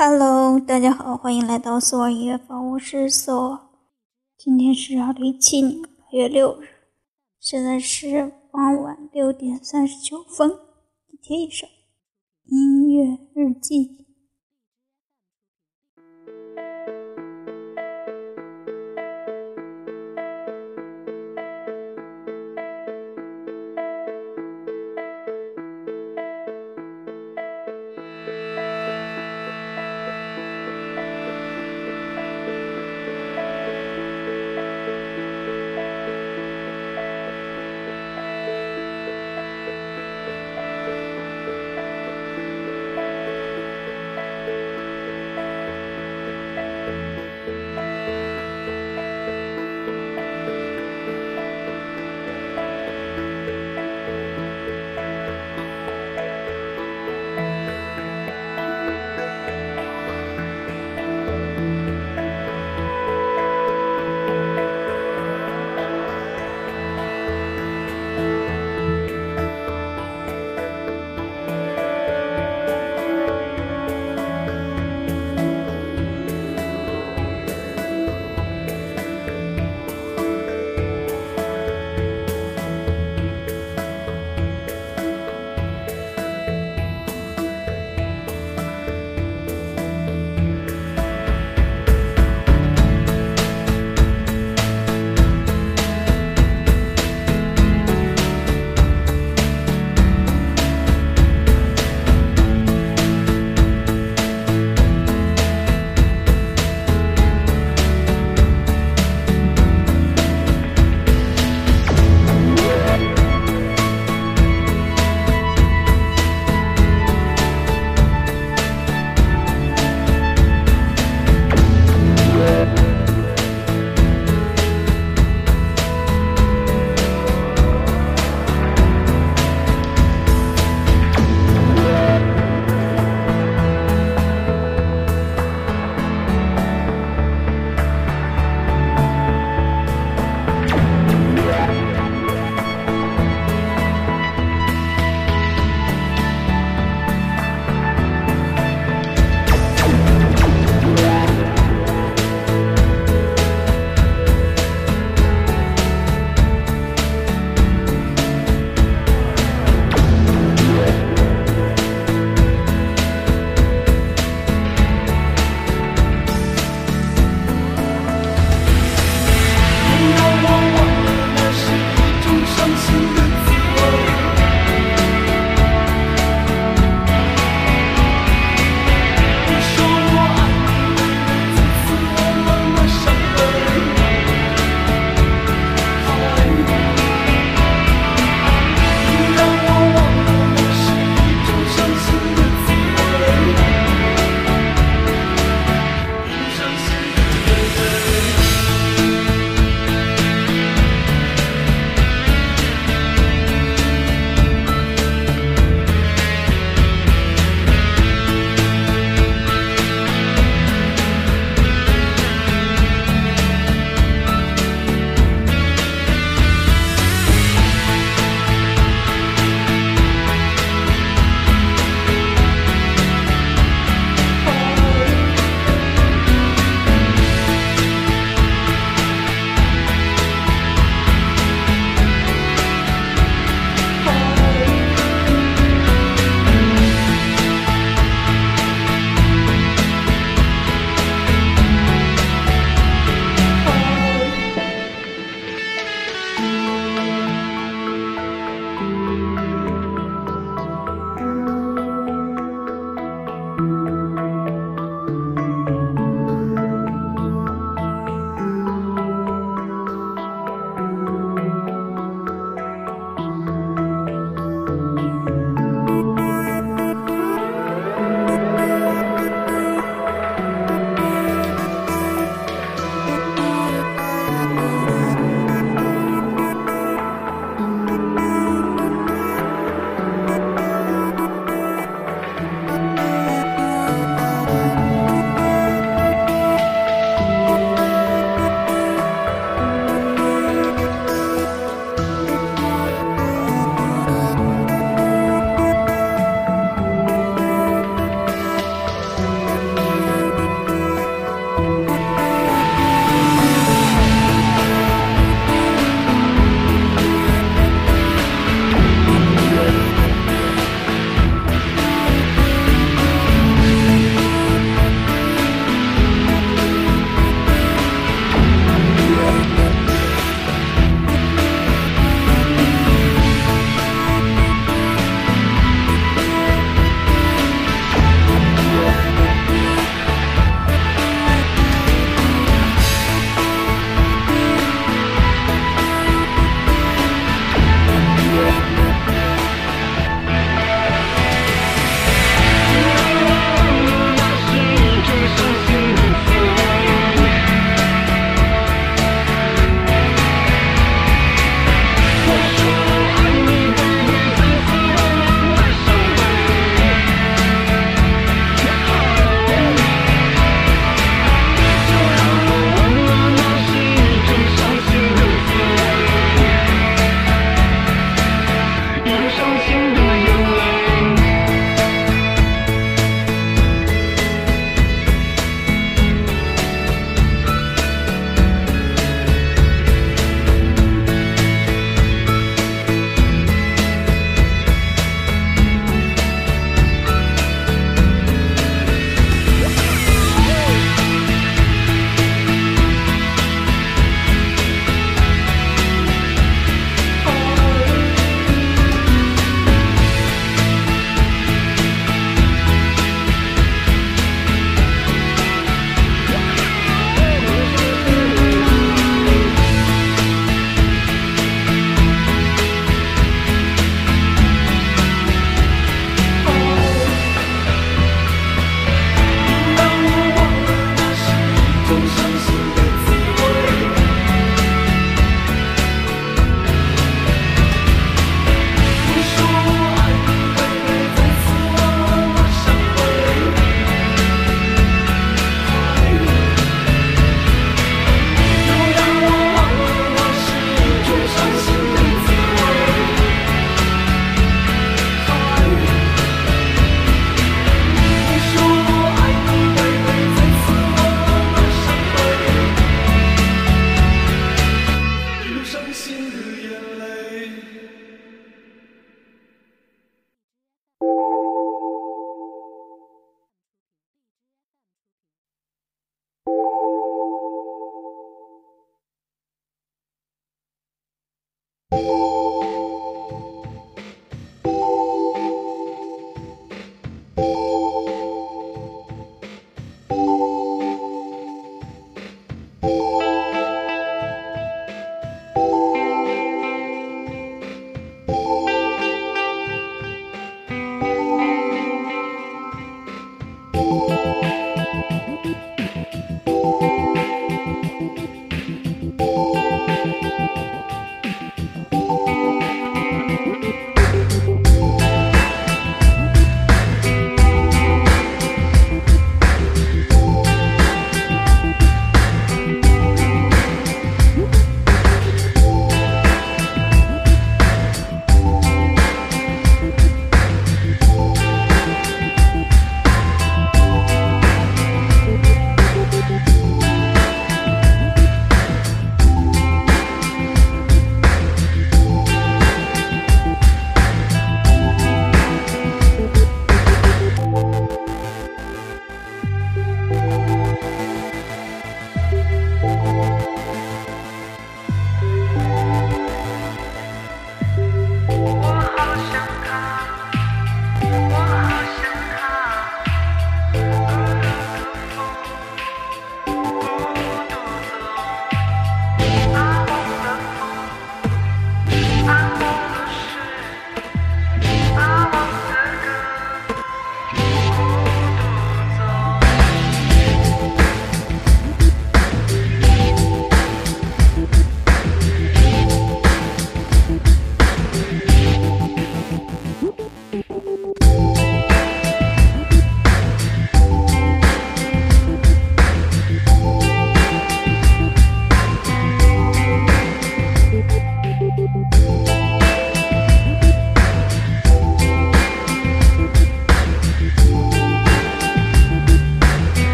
Hello，大家好，欢迎来到索尔音乐房，我是索尔。今天是二零一七年八月六日，现在是傍晚六点三十九分。一天一首音乐日记。